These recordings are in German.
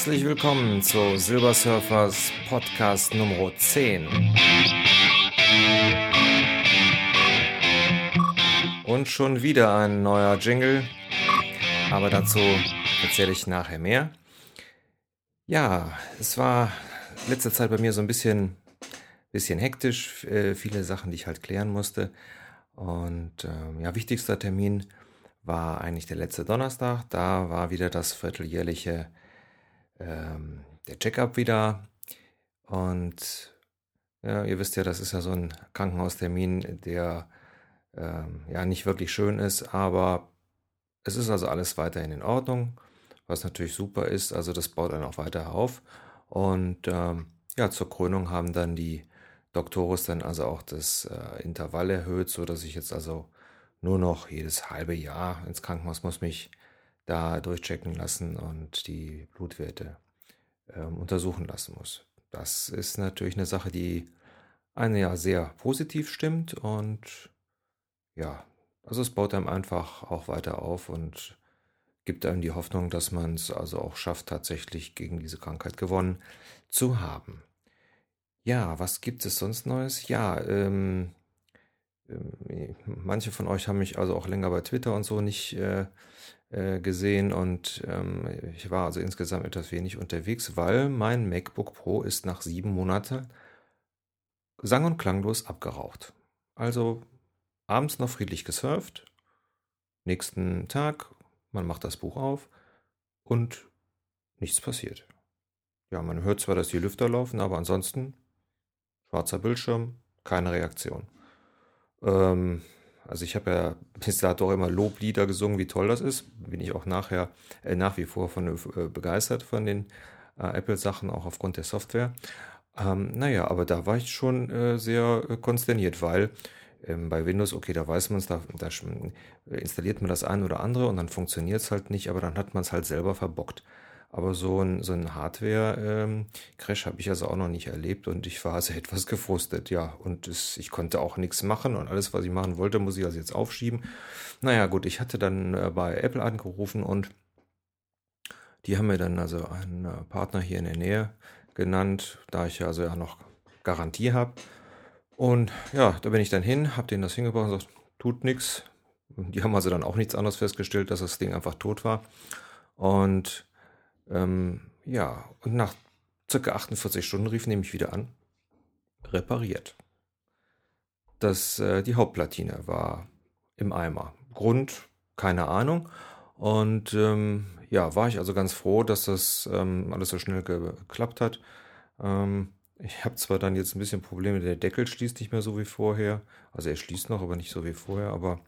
Herzlich willkommen zu Silver Surfers Podcast Nummer 10. Und schon wieder ein neuer Jingle, aber dazu erzähle ich nachher mehr. Ja, es war letzte Zeit bei mir so ein bisschen, bisschen hektisch, äh, viele Sachen, die ich halt klären musste. Und ähm, ja, wichtigster Termin war eigentlich der letzte Donnerstag. Da war wieder das vierteljährliche ähm, der Checkup wieder. Und ja, ihr wisst ja, das ist ja so ein Krankenhaustermin, der ähm, ja nicht wirklich schön ist, aber es ist also alles weiterhin in Ordnung, was natürlich super ist. Also das baut dann auch weiter auf. Und ähm, ja, zur Krönung haben dann die Doktoris dann also auch das äh, Intervall erhöht, so dass ich jetzt also nur noch jedes halbe Jahr ins Krankenhaus muss mich da durchchecken lassen und die Blutwerte ähm, untersuchen lassen muss. Das ist natürlich eine Sache, die einen ja sehr positiv stimmt und ja, also es baut einem einfach auch weiter auf und gibt einem die Hoffnung, dass man es also auch schafft, tatsächlich gegen diese Krankheit gewonnen zu haben. Ja, was gibt es sonst Neues? Ja, ähm, ähm, manche von euch haben mich also auch länger bei Twitter und so nicht äh, gesehen und ähm, ich war also insgesamt etwas wenig unterwegs, weil mein MacBook Pro ist nach sieben Monaten sang- und klanglos abgeraucht. Also abends noch friedlich gesurft, nächsten Tag, man macht das Buch auf und nichts passiert. Ja, man hört zwar, dass die Lüfter laufen, aber ansonsten schwarzer Bildschirm, keine Reaktion. Ähm, also ich habe ja bis dato immer Loblieder gesungen, wie toll das ist. Bin ich auch nachher äh, nach wie vor von äh, begeistert von den äh, Apple-Sachen, auch aufgrund der Software. Ähm, naja, aber da war ich schon äh, sehr äh, konsterniert, weil ähm, bei Windows, okay, da weiß man es, da, da installiert man das ein oder andere und dann funktioniert es halt nicht, aber dann hat man es halt selber verbockt. Aber so ein, so ein Hardware-Crash habe ich also auch noch nicht erlebt und ich war also etwas gefrustet, ja. Und es, ich konnte auch nichts machen und alles, was ich machen wollte, muss ich also jetzt aufschieben. Naja, gut, ich hatte dann äh, bei Apple angerufen und die haben mir dann also einen äh, Partner hier in der Nähe genannt, da ich ja also ja noch Garantie habe. Und ja, da bin ich dann hin, habe denen das hingebracht und gesagt, tut nichts. Die haben also dann auch nichts anderes festgestellt, dass das Ding einfach tot war. Und ähm, ja, und nach circa 48 Stunden rief nämlich wieder an, repariert. Das, äh, die Hauptplatine war im Eimer. Grund, keine Ahnung. Und ähm, ja, war ich also ganz froh, dass das ähm, alles so schnell geklappt hat. Ähm, ich habe zwar dann jetzt ein bisschen Probleme, der Deckel schließt nicht mehr so wie vorher. Also er schließt noch, aber nicht so wie vorher. Aber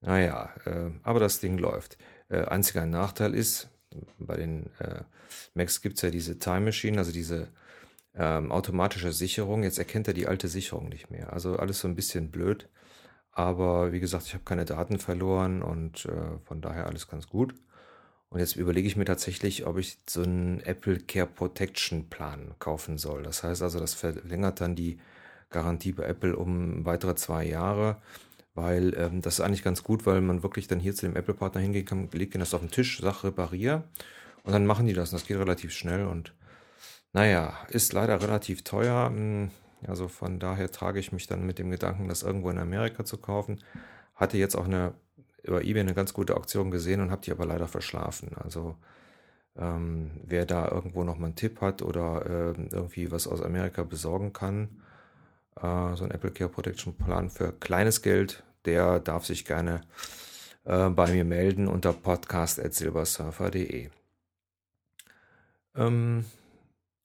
naja, äh, aber das Ding läuft. Äh, einziger Nachteil ist, bei den äh, Macs gibt es ja diese Time Machine, also diese ähm, automatische Sicherung. Jetzt erkennt er die alte Sicherung nicht mehr. Also alles so ein bisschen blöd. Aber wie gesagt, ich habe keine Daten verloren und äh, von daher alles ganz gut. Und jetzt überlege ich mir tatsächlich, ob ich so einen Apple Care Protection Plan kaufen soll. Das heißt also, das verlängert dann die Garantie bei Apple um weitere zwei Jahre weil ähm, das ist eigentlich ganz gut, weil man wirklich dann hier zu dem Apple-Partner hingehen kann, legt ihnen das auf den Tisch, sag reparier und dann machen die das und das geht relativ schnell und naja, ist leider relativ teuer. Hm, also von daher trage ich mich dann mit dem Gedanken, das irgendwo in Amerika zu kaufen. Hatte jetzt auch eine über eBay eine ganz gute Auktion gesehen und habe die aber leider verschlafen. Also ähm, wer da irgendwo noch mal einen Tipp hat oder äh, irgendwie was aus Amerika besorgen kann, äh, so ein Apple Care Protection Plan für kleines Geld, der darf sich gerne äh, bei mir melden unter podcast.silbersurfer.de. Ähm,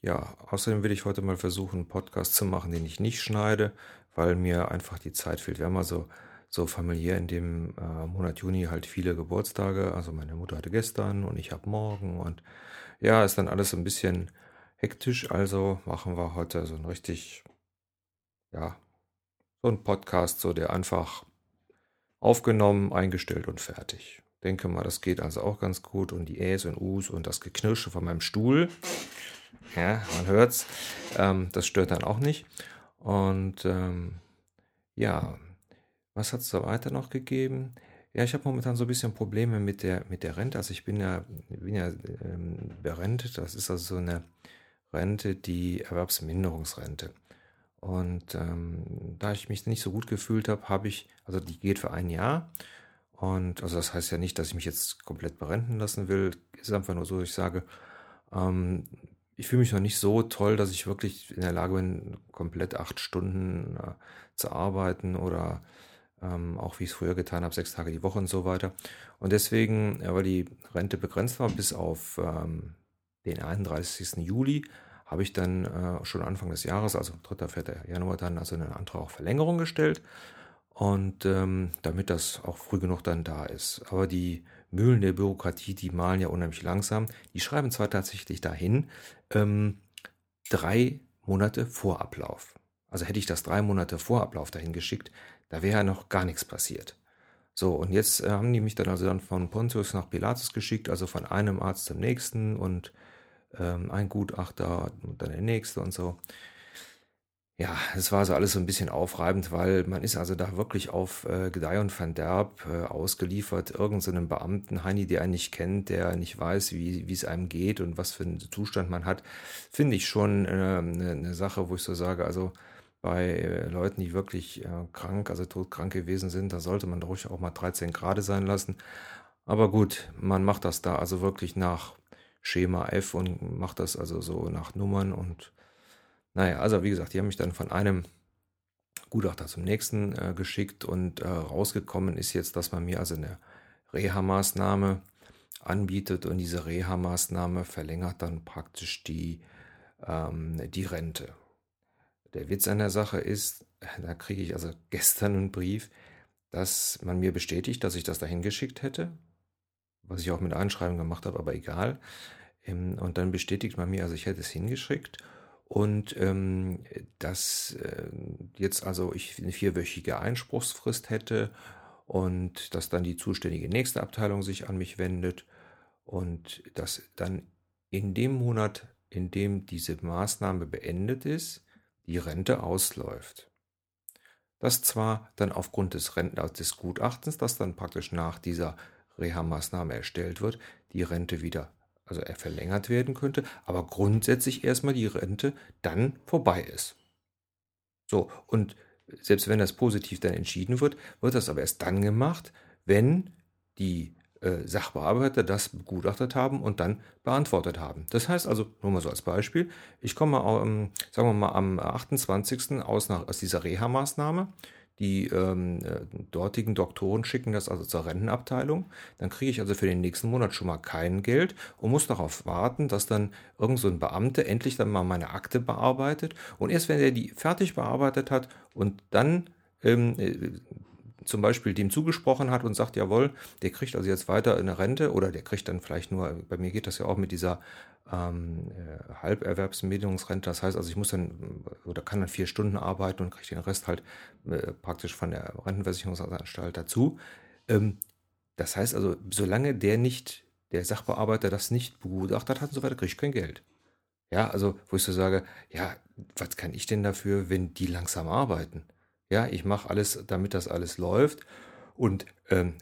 ja, außerdem will ich heute mal versuchen, einen Podcast zu machen, den ich nicht schneide, weil mir einfach die Zeit fehlt. Wir haben also so familiär in dem äh, Monat Juni halt viele Geburtstage. Also meine Mutter hatte gestern und ich habe morgen und ja, ist dann alles ein bisschen hektisch. Also machen wir heute so ein richtig ja, so ein Podcast, so der einfach aufgenommen, eingestellt und fertig. Denke mal, das geht also auch ganz gut. Und die Äs und Us und das Geknirsche von meinem Stuhl, ja, man hört's, ähm, das stört dann auch nicht. Und ähm, ja, was hat es da weiter noch gegeben? Ja, ich habe momentan so ein bisschen Probleme mit der, mit der Rente. Also ich bin ja, bin ja ähm, berentet. Das ist also so eine Rente, die Erwerbsminderungsrente. Und ähm, da ich mich nicht so gut gefühlt habe, habe ich, also die geht für ein Jahr. Und also das heißt ja nicht, dass ich mich jetzt komplett berenten lassen will. Ist einfach nur so, ich sage, ähm, ich fühle mich noch nicht so toll, dass ich wirklich in der Lage bin, komplett acht Stunden äh, zu arbeiten oder ähm, auch wie ich es früher getan habe, sechs Tage die Woche und so weiter. Und deswegen, weil die Rente begrenzt war bis auf ähm, den 31. Juli, habe ich dann äh, schon Anfang des Jahres, also 3. 4. Januar, dann also einen Antrag auf Verlängerung gestellt. Und ähm, damit das auch früh genug dann da ist. Aber die Mühlen der Bürokratie, die malen ja unheimlich langsam. Die schreiben zwar tatsächlich dahin, ähm, drei Monate vor Ablauf. Also hätte ich das drei Monate vor Ablauf dahin geschickt, da wäre ja noch gar nichts passiert. So, und jetzt äh, haben die mich dann also dann von Pontius nach Pilatus geschickt, also von einem Arzt zum nächsten und ähm, ein Gutachter und dann der nächste und so. Ja, es war so alles so ein bisschen aufreibend, weil man ist also da wirklich auf äh, Gedeih und Verderb äh, ausgeliefert, irgendeinem so Beamten, Heini, der einen nicht kennt, der nicht weiß, wie es einem geht und was für einen Zustand man hat, finde ich schon äh, eine, eine Sache, wo ich so sage, also bei äh, Leuten, die wirklich äh, krank, also todkrank gewesen sind, da sollte man ruhig auch mal 13 Grad sein lassen. Aber gut, man macht das da also wirklich nach Schema F und macht das also so nach Nummern und naja, also wie gesagt, die haben mich dann von einem Gutachter zum nächsten äh, geschickt und äh, rausgekommen ist jetzt, dass man mir also eine Reha-Maßnahme anbietet und diese Reha-Maßnahme verlängert dann praktisch die, ähm, die Rente. Der Witz an der Sache ist, da kriege ich also gestern einen Brief, dass man mir bestätigt, dass ich das dahin geschickt hätte, was ich auch mit Einschreiben gemacht habe, aber egal. Ähm, und dann bestätigt man mir, also ich hätte es hingeschickt und ähm, dass äh, jetzt also ich eine vierwöchige Einspruchsfrist hätte und dass dann die zuständige nächste Abteilung sich an mich wendet und dass dann in dem Monat, in dem diese Maßnahme beendet ist, die Rente ausläuft. Das zwar dann aufgrund des, Renten, des Gutachtens, das dann praktisch nach dieser Reha-Maßnahme erstellt wird, die Rente wieder, also er verlängert werden könnte, aber grundsätzlich erstmal die Rente dann vorbei ist. So, und selbst wenn das positiv dann entschieden wird, wird das aber erst dann gemacht, wenn die äh, Sachbearbeiter das begutachtet haben und dann beantwortet haben. Das heißt also, nur mal so als Beispiel, ich komme, ähm, sagen wir mal, am 28. aus, nach, aus dieser Reha-Maßnahme. Die ähm, äh, dortigen Doktoren schicken das also zur Rentenabteilung. Dann kriege ich also für den nächsten Monat schon mal kein Geld und muss darauf warten, dass dann irgend so ein Beamter endlich dann mal meine Akte bearbeitet. Und erst wenn er die fertig bearbeitet hat und dann ähm, äh, zum Beispiel dem zugesprochen hat und sagt, jawohl, der kriegt also jetzt weiter eine Rente oder der kriegt dann vielleicht nur, bei mir geht das ja auch mit dieser ähm, äh, Halberwerbsminderungsrente, das heißt also ich muss dann oder kann dann vier Stunden arbeiten und kriege den Rest halt äh, praktisch von der Rentenversicherungsanstalt dazu. Ähm, das heißt also, solange der nicht, der Sachbearbeiter das nicht begutachtet hat und so weiter, kriege ich kein Geld. Ja, also wo ich so sage, ja, was kann ich denn dafür, wenn die langsam arbeiten? Ja, ich mache alles, damit das alles läuft. Und ähm,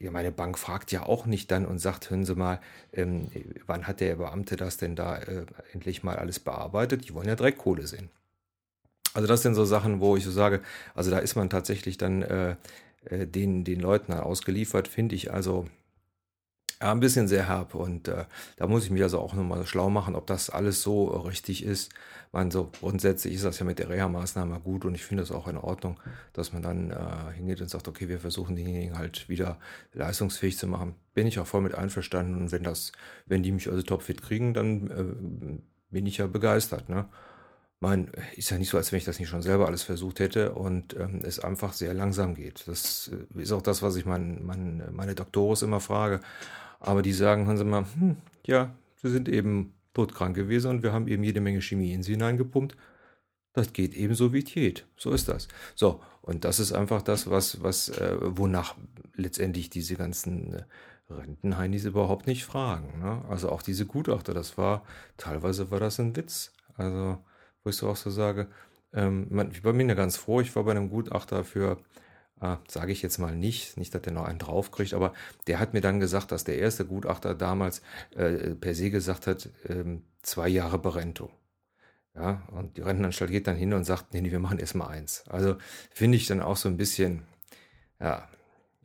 meine Bank fragt ja auch nicht dann und sagt, hören Sie mal, ähm, wann hat der Beamte das denn da äh, endlich mal alles bearbeitet? Die wollen ja direkt Kohle sehen. Also das sind so Sachen, wo ich so sage, also da ist man tatsächlich dann äh, äh den, den Leuten ausgeliefert, finde ich also ja, ein bisschen sehr herb und äh, da muss ich mich also auch nochmal schlau machen, ob das alles so richtig ist. Man so grundsätzlich ist das ja mit der Reha-Maßnahme gut und ich finde das auch in Ordnung, dass man dann äh, hingeht und sagt, okay, wir versuchen denjenigen halt wieder leistungsfähig zu machen. Bin ich auch voll mit einverstanden und wenn das, wenn die mich also topfit kriegen, dann äh, bin ich ja begeistert. Ne? Mein, ist ja nicht so, als wenn ich das nicht schon selber alles versucht hätte und ähm, es einfach sehr langsam geht. Das äh, ist auch das, was ich mein, mein, meine Doktoros immer frage. Aber die sagen, hören Sie mal, hm, ja, Sie sind eben todkrank gewesen und wir haben eben jede Menge Chemie in Sie hineingepumpt. Das geht eben so wie es geht. So ist das. So, und das ist einfach das, was, was, äh, wonach letztendlich diese ganzen äh, Rentenheinis überhaupt nicht fragen. Ne? Also auch diese Gutachter, das war, teilweise war das ein Witz. Also, wo ich so auch so sage, ähm, man, ich bin ja ganz froh, ich war bei einem Gutachter für äh, sage ich jetzt mal nicht, nicht, dass der noch einen draufkriegt, aber der hat mir dann gesagt, dass der erste Gutachter damals äh, per se gesagt hat, ähm, zwei Jahre Berentung. Ja, und die Rentenanstalt geht dann hin und sagt, nee, nee wir machen erst mal eins. Also finde ich dann auch so ein bisschen, ja,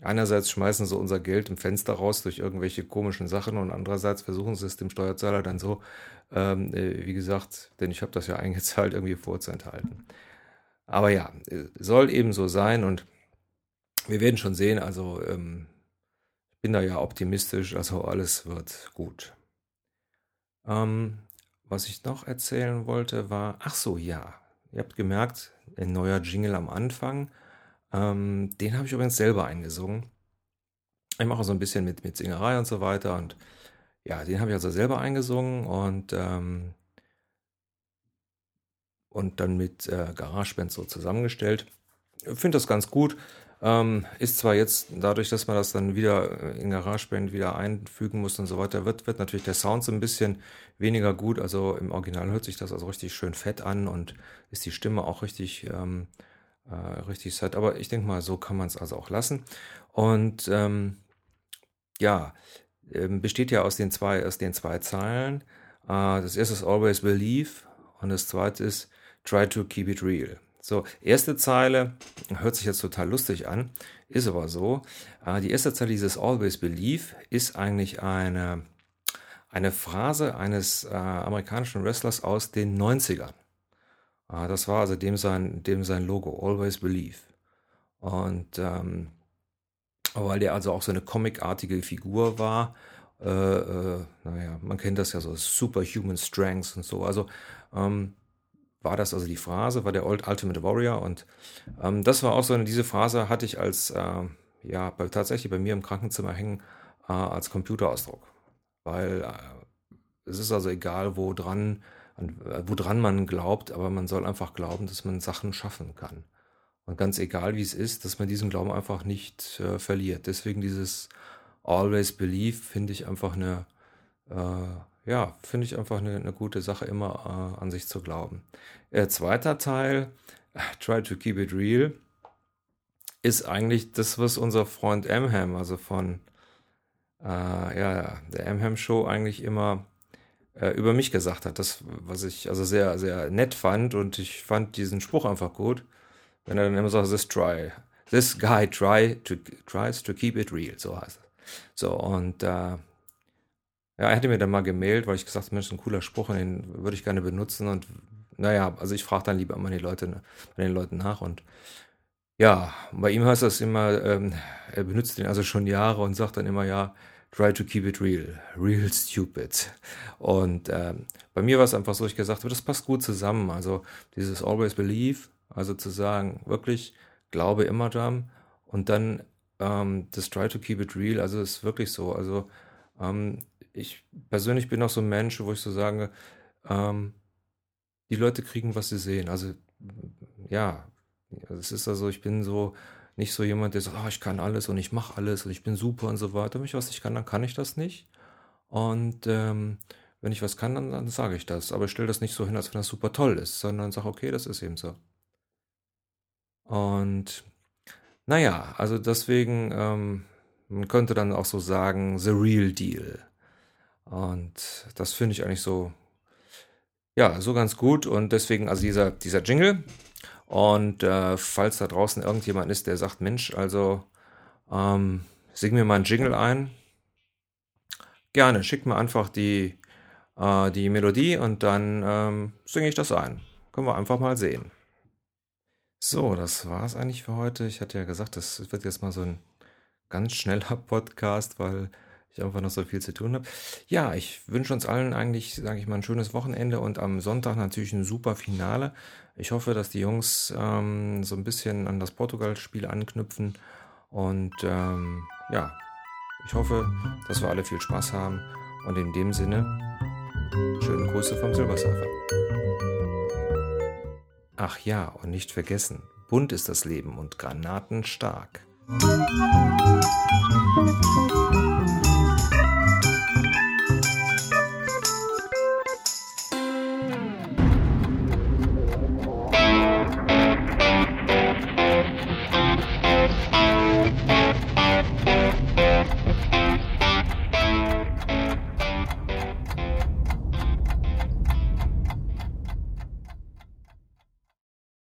einerseits schmeißen sie unser Geld im Fenster raus durch irgendwelche komischen Sachen und andererseits versuchen sie es dem Steuerzahler dann so, ähm, äh, wie gesagt, denn ich habe das ja eingezahlt, irgendwie vorzuenthalten. Aber ja, äh, soll eben so sein und wir werden schon sehen, also ähm, ich bin da ja optimistisch, also alles wird gut. Ähm, was ich noch erzählen wollte, war, ach so, ja, ihr habt gemerkt, ein neuer Jingle am Anfang, ähm, den habe ich übrigens selber eingesungen. Ich mache so ein bisschen mit, mit Singerei und so weiter und ja, den habe ich also selber eingesungen und ähm, und dann mit äh, GarageBand so zusammengestellt. Ich finde das ganz gut. Ähm, ist zwar jetzt dadurch, dass man das dann wieder in GarageBand wieder einfügen muss und so weiter, wird, wird natürlich der Sound so ein bisschen weniger gut. Also im Original hört sich das also richtig schön fett an und ist die Stimme auch richtig, ähm, äh, richtig set. Aber ich denke mal, so kann man es also auch lassen. Und ähm, ja, ähm, besteht ja aus den zwei, aus den zwei Zeilen. Äh, das erste ist Always Believe und das zweite ist Try to Keep It Real. So, erste Zeile hört sich jetzt total lustig an, ist aber so. Äh, die erste Zeile dieses Always Believe ist eigentlich eine, eine Phrase eines äh, amerikanischen Wrestlers aus den 90ern. Äh, das war also dem sein, dem sein Logo, Always Believe. Und ähm, weil der also auch so eine comicartige Figur war, äh, äh, naja, man kennt das ja so, Superhuman Strengths und so. Also ähm, war das also die Phrase, war der Old Ultimate Warrior und ähm, das war auch so eine, diese Phrase hatte ich als, äh, ja, bei, tatsächlich bei mir im Krankenzimmer hängen äh, als Computerausdruck, weil äh, es ist also egal, wo dran, äh, wo dran man glaubt, aber man soll einfach glauben, dass man Sachen schaffen kann. Und ganz egal, wie es ist, dass man diesen Glauben einfach nicht äh, verliert. Deswegen dieses Always Believe finde ich einfach eine, äh, ja, finde ich einfach eine, eine, gute Sache, immer äh, an sich zu glauben. Äh, zweiter Teil, Try to Keep It Real, ist eigentlich das, was unser Freund Amham, also von äh, ja, der Amham Show eigentlich immer äh, über mich gesagt hat. Das, was ich also sehr, sehr nett fand und ich fand diesen Spruch einfach gut, wenn er dann immer sagt, this try, this guy try to, tries to keep it real, so heißt es. So, und äh, ja, er hätte mir dann mal gemailt, weil ich gesagt habe, Mensch, ein cooler Spruch, den würde ich gerne benutzen. Und naja, also ich frage dann lieber immer die Leute, bei den Leuten nach. Und ja, bei ihm heißt das immer, ähm, er benutzt den also schon Jahre und sagt dann immer, ja, try to keep it real, real stupid. Und ähm, bei mir war es einfach so, ich gesagt habe, das passt gut zusammen. Also dieses always believe, also zu sagen, wirklich, glaube immer dran. Und dann ähm, das try to keep it real, also ist wirklich so. Also ähm, ich persönlich bin auch so ein Mensch, wo ich so sage, ähm, die Leute kriegen, was sie sehen. Also ja, es ist also, ich bin so nicht so jemand, der sagt, oh, ich kann alles und ich mache alles und ich bin super und so weiter. Wenn ich was nicht kann, dann kann ich das nicht. Und ähm, wenn ich was kann, dann, dann sage ich das. Aber ich stelle das nicht so hin, als wenn das super toll ist, sondern sage, okay, das ist eben so. Und naja, also deswegen, ähm, man könnte dann auch so sagen, the real deal. Und das finde ich eigentlich so, ja, so ganz gut. Und deswegen, also dieser, dieser Jingle. Und äh, falls da draußen irgendjemand ist, der sagt, Mensch, also ähm, sing mir mal einen Jingle ein. Gerne, schick mir einfach die, äh, die Melodie und dann ähm, singe ich das ein. Können wir einfach mal sehen. So, das war es eigentlich für heute. Ich hatte ja gesagt, das wird jetzt mal so ein ganz schneller Podcast, weil ich einfach noch so viel zu tun habe. Ja, ich wünsche uns allen eigentlich, sage ich mal, ein schönes Wochenende und am Sonntag natürlich ein super Finale. Ich hoffe, dass die Jungs ähm, so ein bisschen an das Portugal-Spiel anknüpfen und ähm, ja, ich hoffe, dass wir alle viel Spaß haben und in dem Sinne schöne Grüße vom Silbersurfer. Ach ja, und nicht vergessen, bunt ist das Leben und Granaten stark.